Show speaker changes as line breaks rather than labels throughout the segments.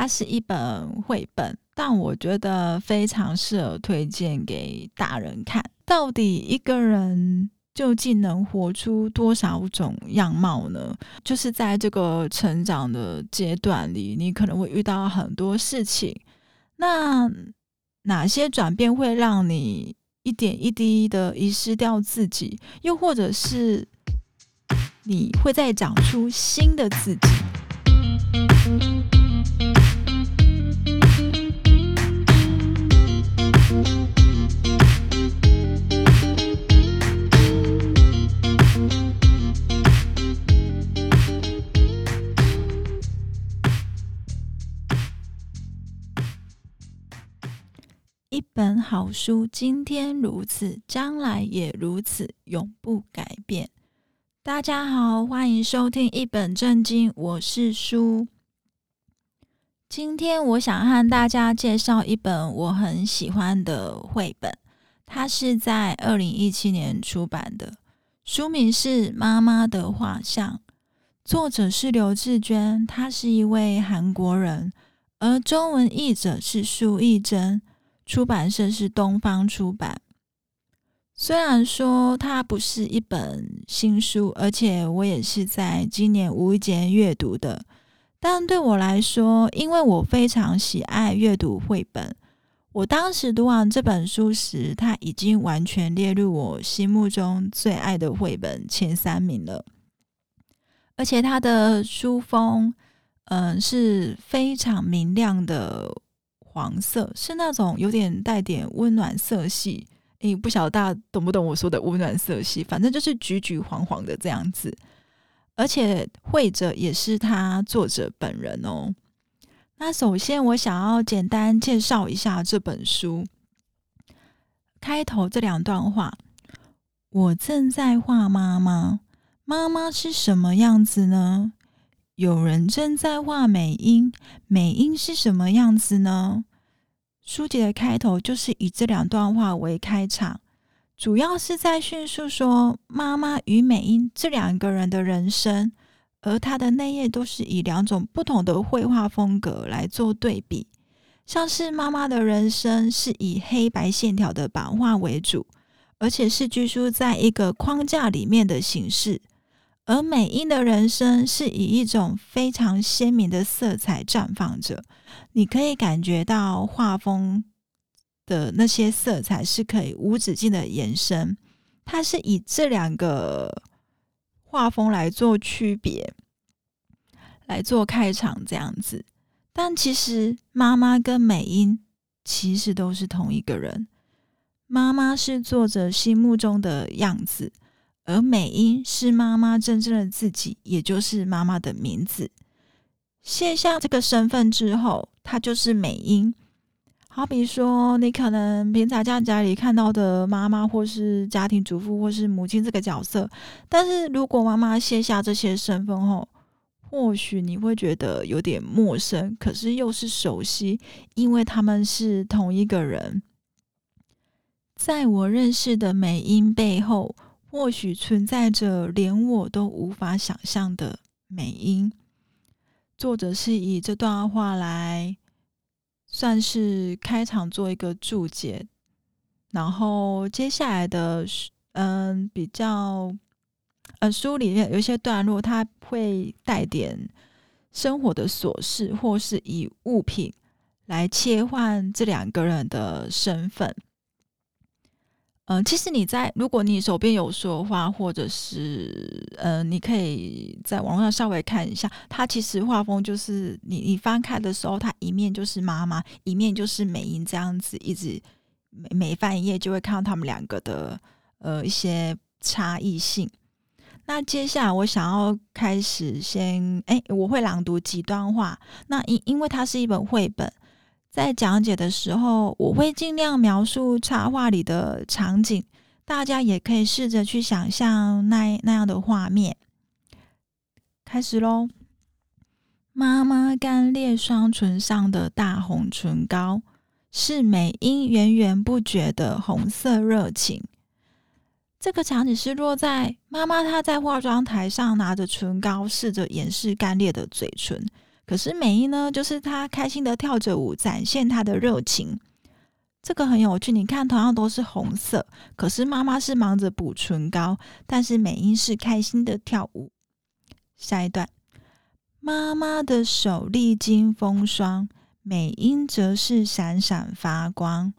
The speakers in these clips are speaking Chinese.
它是一本绘本，但我觉得非常适合推荐给大人看。到底一个人究竟能活出多少种样貌呢？就是在这个成长的阶段里，你可能会遇到很多事情。那哪些转变会让你一点一滴的遗失掉自己？又或者是你会再长出新的自己？书，今天如此，将来也如此，永不改变。大家好，欢迎收听一本正经，我是书。今天我想和大家介绍一本我很喜欢的绘本，它是在二零一七年出版的，书名是《妈妈的画像》，作者是刘志娟，她是一位韩国人，而中文译者是苏懿祯。出版社是东方出版。虽然说它不是一本新书，而且我也是在今年无意间阅读的，但对我来说，因为我非常喜爱阅读绘本，我当时读完这本书时，它已经完全列入我心目中最爱的绘本前三名了。而且它的书封，嗯、是非常明亮的。黄色是那种有点带点温暖色系，诶，不晓得大家懂不懂我说的温暖色系？反正就是橘橘黄黄的这样子，而且绘者也是他作者本人哦。那首先我想要简单介绍一下这本书，开头这两段话：我正在画妈妈，妈妈是什么样子呢？有人正在画美英，美英是什么样子呢？书籍的开头就是以这两段话为开场，主要是在叙述说妈妈与美英这两个人的人生，而它的内页都是以两种不同的绘画风格来做对比，像是妈妈的人生是以黑白线条的版画为主，而且是拘束在一个框架里面的形式。而美英的人生是以一种非常鲜明的色彩绽放着，你可以感觉到画风的那些色彩是可以无止境的延伸。它是以这两个画风来做区别，来做开场这样子。但其实妈妈跟美英其实都是同一个人，妈妈是作者心目中的样子。而美英是妈妈真正的自己，也就是妈妈的名字。卸下这个身份之后，她就是美英。好比说，你可能平常在家里看到的妈妈，或是家庭主妇，或是母亲这个角色，但是如果妈妈卸下这些身份后，或许你会觉得有点陌生，可是又是熟悉，因为他们是同一个人。在我认识的美英背后。或许存在着连我都无法想象的美英。作者是以这段话来算是开场做一个注解，然后接下来的嗯比较呃书里面有一些段落，它会带点生活的琐事，或是以物品来切换这两个人的身份。嗯、其实你在如果你手边有书的话，或者是呃，你可以在网络上稍微看一下，它其实画风就是你你翻开的时候，它一面就是妈妈，一面就是美英这样子，一直每每翻一页就会看到他们两个的呃一些差异性。那接下来我想要开始先哎，我会朗读几段话，那因因为它是一本绘本。在讲解的时候，我会尽量描述插画里的场景，大家也可以试着去想象那那样的画面。开始喽！妈妈干裂双唇上的大红唇膏，是美英源源不绝的红色热情。这个场景是落在妈妈她在化妆台上拿着唇膏，试着掩饰干裂的嘴唇。可是美英呢，就是她开心的跳着舞，展现她的热情。这个很有趣，你看，同样都是红色，可是妈妈是忙着补唇膏，但是美英是开心的跳舞。下一段，妈妈的手历经风霜，美英则是闪闪发光。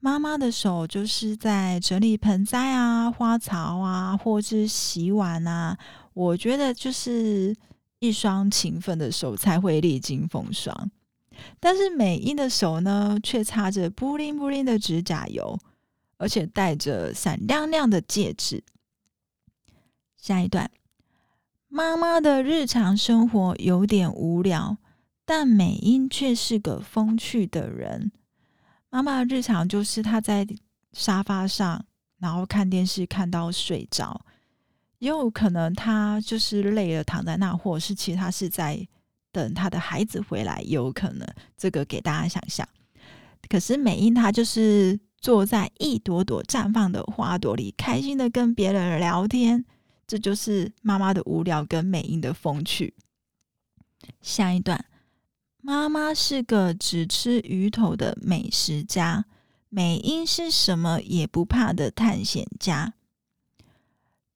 妈妈的手就是在整理盆栽啊、花草啊，或是洗碗啊。我觉得就是一双勤奋的手才会历经风霜。但是美英的手呢，却擦着布灵布灵的指甲油，而且戴着闪亮亮的戒指。下一段，妈妈的日常生活有点无聊，但美英却是个风趣的人。妈妈的日常就是她在沙发上，然后看电视看到睡着，也有可能他就是累了躺在那，或者是其实她是在。等他的孩子回来，有可能这个给大家想象。可是美英她就是坐在一朵朵绽放的花朵里，开心的跟别人聊天。这就是妈妈的无聊跟美英的风趣。下一段，妈妈是个只吃鱼头的美食家，美英是什么也不怕的探险家。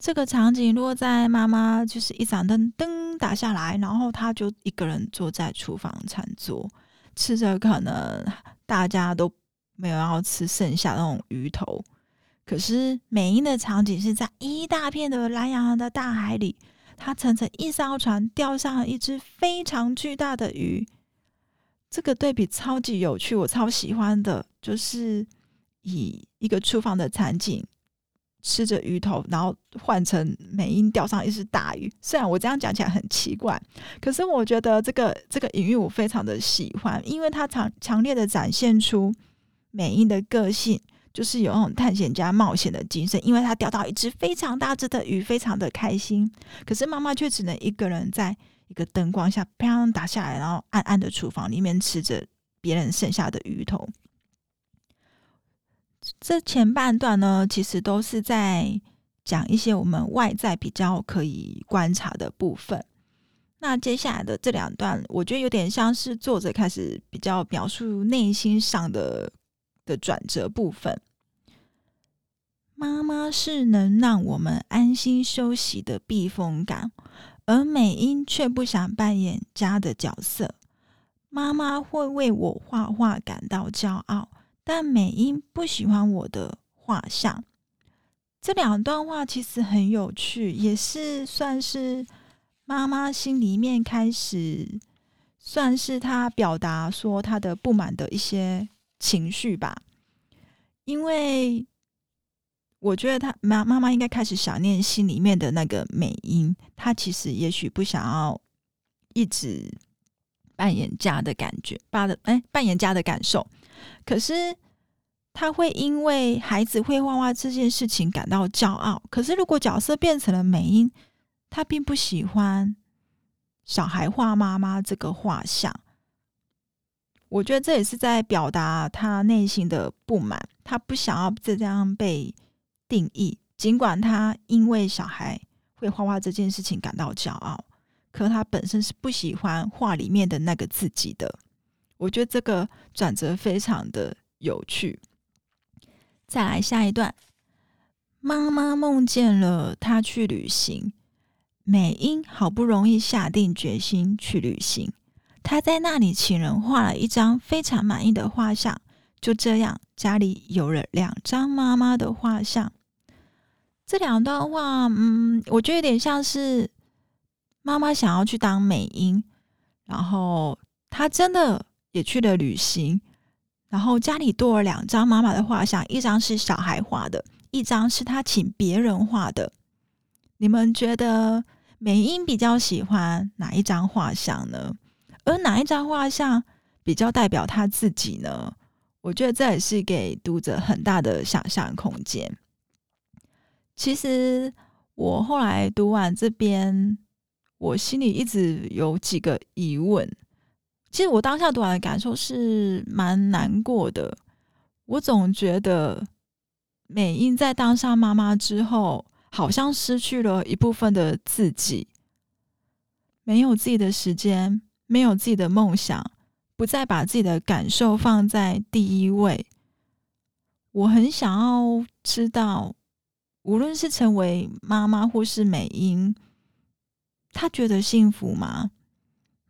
这个场景落在妈妈就是一盏灯灯打下来，然后她就一个人坐在厨房餐桌，吃着可能大家都没有要吃剩下那种鱼头。可是美英的场景是在一大片的蓝洋的大海里，她乘着一艘船钓上了一只非常巨大的鱼。这个对比超级有趣，我超喜欢的，就是以一个厨房的场景。吃着鱼头，然后换成美英钓上一只大鱼。虽然我这样讲起来很奇怪，可是我觉得这个这个隐喻我非常的喜欢，因为它强强烈的展现出美英的个性，就是有那种探险家冒险的精神。因为他钓到一只非常大只的鱼，非常的开心。可是妈妈却只能一个人在一个灯光下，啪打下来，然后暗暗的厨房里面吃着别人剩下的鱼头。这前半段呢，其实都是在讲一些我们外在比较可以观察的部分。那接下来的这两段，我觉得有点像是作者开始比较描述内心上的的转折部分。妈妈是能让我们安心休息的避风港，而美英却不想扮演家的角色。妈妈会为我画画感到骄傲。但美英不喜欢我的画像，这两段话其实很有趣，也是算是妈妈心里面开始，算是她表达说她的不满的一些情绪吧。因为我觉得她妈妈妈应该开始想念心里面的那个美英，她其实也许不想要一直扮演家的感觉，爸的哎扮演家的感受。可是他会因为孩子会画画这件事情感到骄傲。可是如果角色变成了美英，他并不喜欢小孩画妈妈这个画像。我觉得这也是在表达他内心的不满。他不想要这样被定义，尽管他因为小孩会画画这件事情感到骄傲，可他本身是不喜欢画里面的那个自己的。我觉得这个转折非常的有趣。再来下一段，妈妈梦见了她去旅行，美英好不容易下定决心去旅行。她在那里请人画了一张非常满意的画像，就这样家里有了两张妈妈的画像。这两段话，嗯，我觉得有点像是妈妈想要去当美英，然后她真的。也去了旅行，然后家里多了两张妈妈的画像，一张是小孩画的，一张是他请别人画的。你们觉得美英比较喜欢哪一张画像呢？而哪一张画像比较代表他自己呢？我觉得这也是给读者很大的想象空间。其实我后来读完这边，我心里一直有几个疑问。其实我当下读完的感受是蛮难过的。我总觉得美英在当上妈妈之后，好像失去了一部分的自己，没有自己的时间，没有自己的梦想，不再把自己的感受放在第一位。我很想要知道，无论是成为妈妈或是美英，她觉得幸福吗？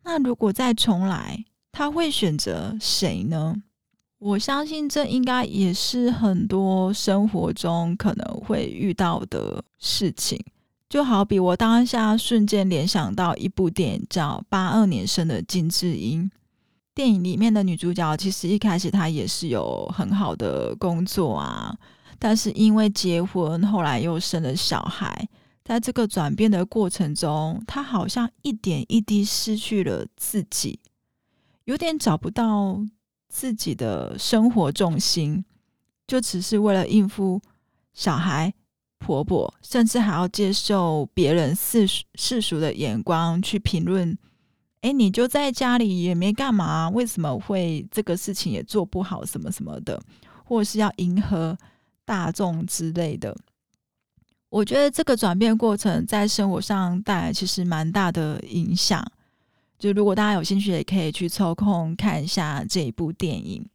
那如果再重来，他会选择谁呢？我相信这应该也是很多生活中可能会遇到的事情。就好比我当下瞬间联想到一部电影，叫《八二年生的金智英》。电影里面的女主角，其实一开始她也是有很好的工作啊，但是因为结婚，后来又生了小孩，在这个转变的过程中，他好像一点一滴失去了自己，有点找不到自己的生活重心，就只是为了应付小孩、婆婆，甚至还要接受别人世世俗的眼光去评论。哎，你就在家里也没干嘛，为什么会这个事情也做不好，什么什么的，或是要迎合大众之类的？我觉得这个转变过程在生活上带来其实蛮大的影响。就如果大家有兴趣，也可以去抽空看一下这一部电影。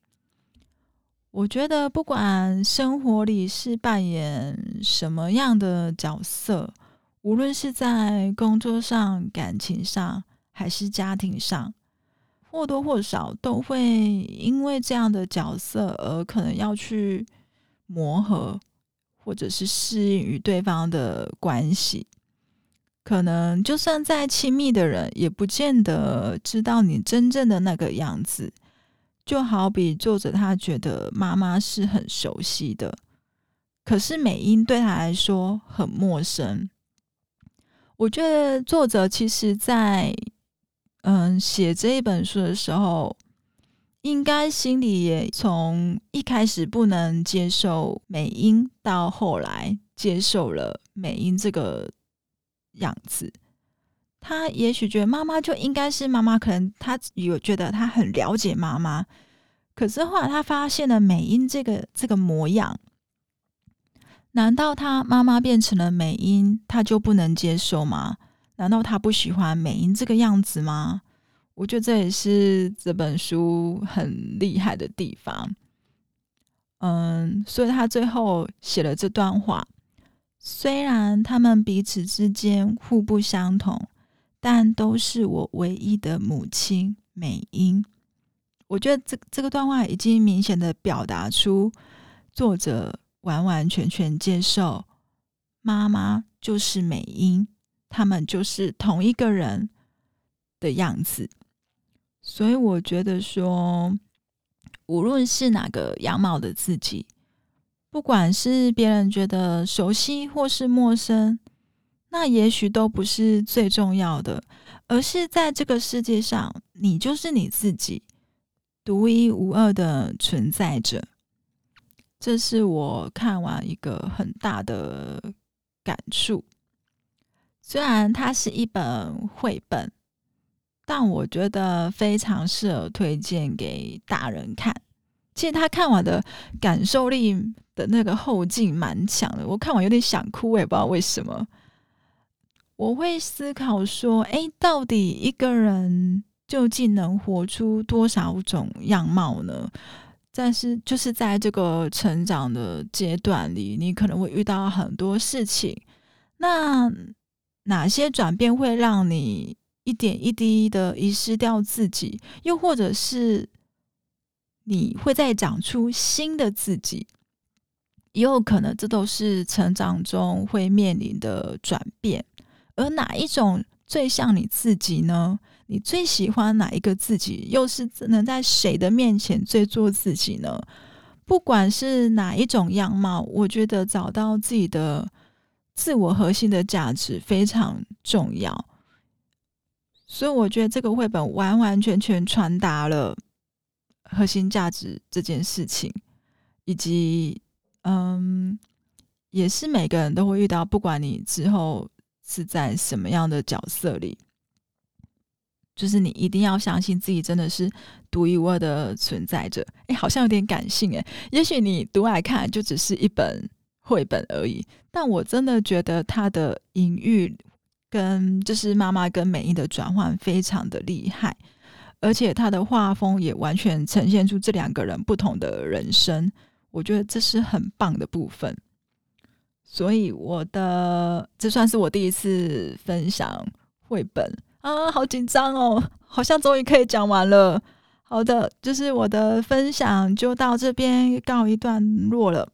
我觉得不管生活里是扮演什么样的角色，无论是在工作上、感情上。还是家庭上，或多或少都会因为这样的角色而可能要去磨合，或者是适应与对方的关系。可能就算再亲密的人，也不见得知道你真正的那个样子。就好比作者他觉得妈妈是很熟悉的，可是美英对他来说很陌生。我觉得作者其实在。嗯，写这一本书的时候，应该心里也从一开始不能接受美英，到后来接受了美英这个样子。他也许觉得妈妈就应该是妈妈，可能他有觉得他很了解妈妈，可是后来他发现了美英这个这个模样，难道他妈妈变成了美英，他就不能接受吗？难道他不喜欢美英这个样子吗？我觉得这也是这本书很厉害的地方。嗯，所以他最后写了这段话：虽然他们彼此之间互不相同，但都是我唯一的母亲美英。我觉得这这个段话已经明显的表达出作者完完全全接受妈妈就是美英。他们就是同一个人的样子，所以我觉得说，无论是哪个样貌的自己，不管是别人觉得熟悉或是陌生，那也许都不是最重要的，而是在这个世界上，你就是你自己，独一无二的存在着。这是我看完一个很大的感触。虽然它是一本绘本，但我觉得非常适合推荐给大人看。其实他看完的感受力的那个后劲蛮强的，我看完有点想哭，我也不知道为什么。我会思考说，哎，到底一个人究竟能活出多少种样貌呢？但是就是在这个成长的阶段里，你可能会遇到很多事情，那。哪些转变会让你一点一滴的遗失掉自己？又或者是你会再长出新的自己？也有可能，这都是成长中会面临的转变。而哪一种最像你自己呢？你最喜欢哪一个自己？又是能在谁的面前最做自己呢？不管是哪一种样貌，我觉得找到自己的。自我核心的价值非常重要，所以我觉得这个绘本完完全全传达了核心价值这件事情，以及嗯，也是每个人都会遇到，不管你之后是在什么样的角色里，就是你一定要相信自己真的是独一无二的存在着。哎，好像有点感性哎，也许你读来看就只是一本。绘本而已，但我真的觉得他的隐喻跟就是妈妈跟美英的转换非常的厉害。而且他的画风也完全呈现出这两个人不同的人生，我觉得这是很棒的部分。所以我的这算是我第一次分享绘本啊，好紧张哦，好像终于可以讲完了。好的，就是我的分享就到这边告一段落了。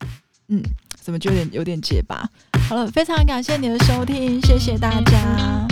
嗯，怎么就有点有点结巴？好了，非常感谢你的收听，谢谢大家。